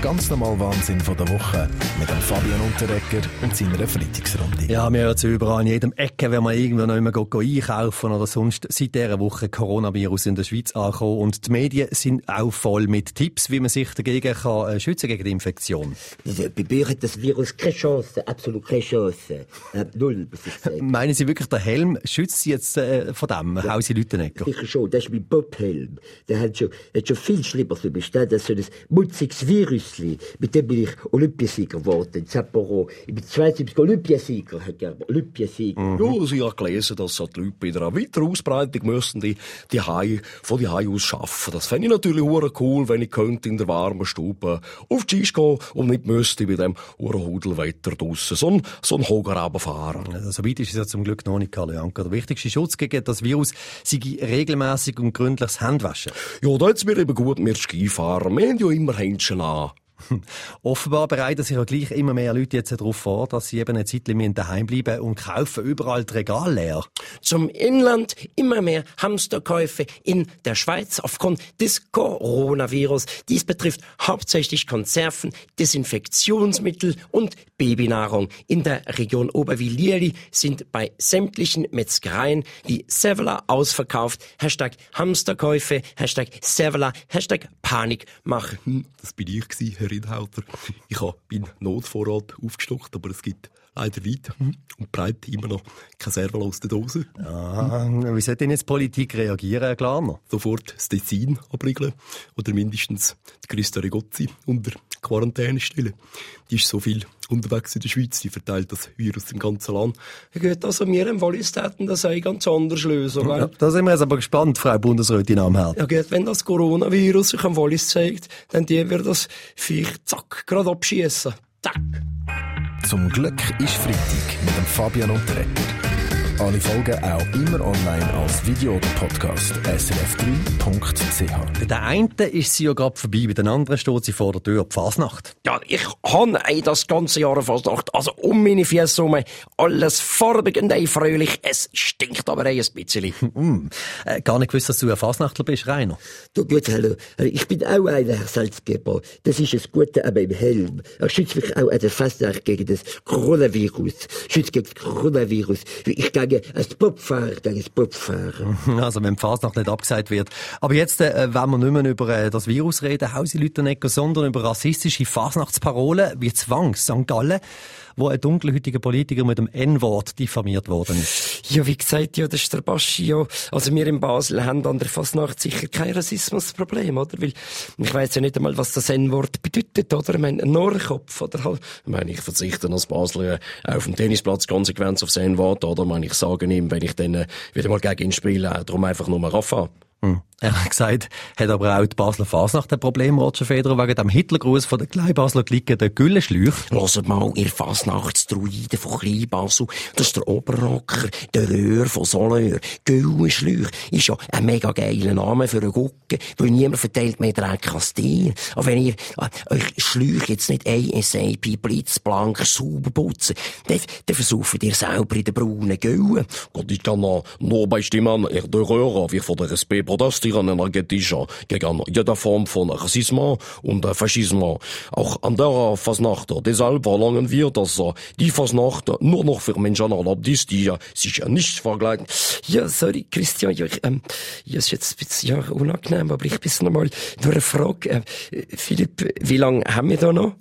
Der ganz normale Wahnsinn von der Woche mit dem Fabian Unterrecker und seiner Freitagsrunde. Ja, wir hören es überall, an jedem Ecke, wenn man irgendwo noch immer go, einkaufen oder sonst seit dieser Woche Coronavirus in der Schweiz angekommen. Und die Medien sind auch voll mit Tipps, wie man sich dagegen kann, äh, schützen gegen die Infektion. Also, bei mir hat das Virus keine Chance, absolut keine Chance. Äh, null, muss ich sagen. Meinen Sie wirklich, der Helm schützt Sie jetzt äh, von dem, ja. Hausi Lütenegger? Sicher schon, das ist mein Bobhelm. Der hat schon, hat schon viel schlimmer für mich. Das ist so ein mutziges Virus. Mit dem bin ich Olympiasieger geworden. In Sapporo. Ich bin 72 Olympiasieger, Herr Gerber. Olympiasieger. Mhm. Ja, Sie haben gelesen, dass die Leute bei einer weiteren Ausbreitung müssen die, die Hai, von die Hai aus schaffen. Das fände ich natürlich cool, wenn ich könnte in der warmen Stube auf die Ski gehen und nicht müsste bei dem Hudelwetter draussen so ein, so ein Hoger fahren. Also, so weit ist es ja zum Glück noch nicht, Karl Janker. Der wichtigste Schutz gegen das Virus sei regelmäßig und gründliches Handwaschen. Ja, da hat's mir eben gut, wir Skifahren. Wir haben ja immer Händchen an. Offenbar bereiten sich ja gleich immer mehr Leute jetzt darauf vor, dass sie eben eine Zeit lang daheim bleiben und kaufen überall die Regale leer. Zum Inland immer mehr Hamsterkäufe in der Schweiz aufgrund des Coronavirus. Dies betrifft hauptsächlich Konserven, Desinfektionsmittel und Babynahrung. In der Region Oberwil-Lierli sind bei sämtlichen Metzgereien die Sevela ausverkauft. Hashtag Hamsterkäufe, Hashtag Sevela, Hashtag Panikmache. Hm, das bin ich gewesen, Herr Inhalter. Ich habe meinen Notvorrat aufgestockt, aber es gibt leider weit und breit immer noch kein Serval aus der Dose. Ah, wie sollte denn jetzt Politik reagieren, Herr Glarner? Sofort das Tessin abriegeln oder mindestens die Christa Regozzi unter Quarantäne stellen. Die ist so viel unterwegs in der Schweiz, die verteilt das Virus im ganzen Land. Ja gut, also wir im Wallis täten das auch ganz anders lösen. Ja, da sind wir jetzt aber gespannt, Frau Bundesrätin Amherd. Ja gut, wenn das Coronavirus sich am Wallis zeigt, dann die wir das vielleicht zack, gerade abschießen. Zack. Zum Glück ist Freitag mit dem Fabian Unterretter. Alle Folgen auch immer online als Video oder Podcast. srf3.ch. Bei der einen ist sie ja gerade vorbei, bei den anderen steht sie vor der Tür. Die Fasnacht. Ja, ich habe das ganze Jahr Fasnacht. Also um meine Füße herum. Alles farbig und fröhlich. Es stinkt aber ein bisschen. mm. äh, gar nicht gewusst, dass du ein Fasnachtler bist, Rainer. Du gut, hallo. Ich bin auch einer, Herr Salzgeber. Das ist das Gute an meinem Helm. Er schützt mich auch an der Fasnacht gegen das Coronavirus. Schützt gegen das Coronavirus. Ich gehe sagen, ein Popfahrer, ein Popfahrer. Also, wenn die Fasnacht nicht abgesagt wird. Aber jetzt, äh, wenn wir nicht mehr über äh, das Virus reden, Hausi Lüternegger, sondern über rassistische Fasnachtsparolen wie Zwang, St. Gallen, wo ein dunkelhütiger Politiker mit dem N-Wort diffamiert worden ist. Ja, wie gesagt, ja, das ist der Baschi, ja. Also wir in Basel haben an der Fasnacht sicher kein Rassismusproblem, oder? Weil ich weiß ja nicht einmal, was das N-Wort bedeutet, oder? Ich meine, ein Norrkopf, oder halt. Ich meine, ich verzichte als Basler äh, auf dem Tennisplatz konsequent auf das N-Wort, oder? Ich meine, ich sage ihm, wenn ich dann äh, wieder mal gegen ihn spiele, äh, darum einfach nur Rafa. Hm. Er hat gesagt, hat aber auch die Basler Fasnacht ein Problem, Roger Federer, wegen dem Hitlergruß von der Kleinbasler Clique, der Güllenschlüch. Hört mal, ihr Fasnachtsdruiden von Kleinbasel, das ist der Oberrocker, der Röhr von Soleur. Güllenschlüch ist ja ein mega geiler Name für einen Gucke, weil niemand verteilt mehr Dreck als dir. Aber wenn ihr äh, euch Schlüch jetzt nicht ASAP blitzblank sauber putzen, dann, dann versucht ihr selber in den braunen Güllen. Gott, ich kann noch, nur bestimmen, er der Röhrer, wie von der SP protestieren energetisch gegen jede Form von Rassismus und Faschismus. Auch an der Fasnacht. Deshalb verlangen wir, dass die Fasnacht nur noch für Menschen erlaubt ist, die sich nicht vergleichen. Ja, sorry, Christian, ich, ähm, ja, ist jetzt ein bisschen ja, unangenehm, aber ich bin noch mal nur eine Frage. Äh, Philipp, wie lange haben wir da noch?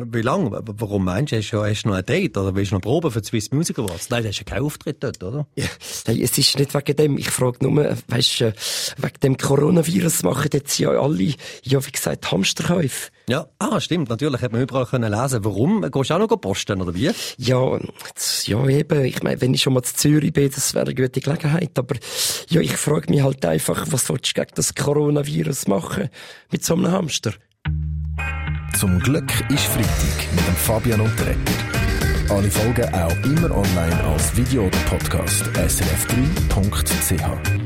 Wie lange? Warum meinst du, hast du, hast du noch ein Date oder willst du noch proben für Swiss Music Awards? Nein, du hast ja keinen Auftritt dort, oder? Ja, hey, es ist nicht wegen dem. Ich frage nur, weißt du, wegen dem Coronavirus machen jetzt ja alle, ja, wie gesagt, Hamsterkäufe. Ja, ah, stimmt, natürlich, hat man überall können lesen. Warum? Gehst du auch noch posten, oder wie? Ja, ja, eben. Ich meine, wenn ich schon mal zu Zürich bin, das wäre eine gute Gelegenheit. Aber, ja, ich frage mich halt einfach, was willst du gegen das Coronavirus machen? Mit so einem Hamster? Zum Glück ist Freitag mit dem Fabian Unterretter. Alle Folgen auch immer online als Video oder Podcast srf3.ch.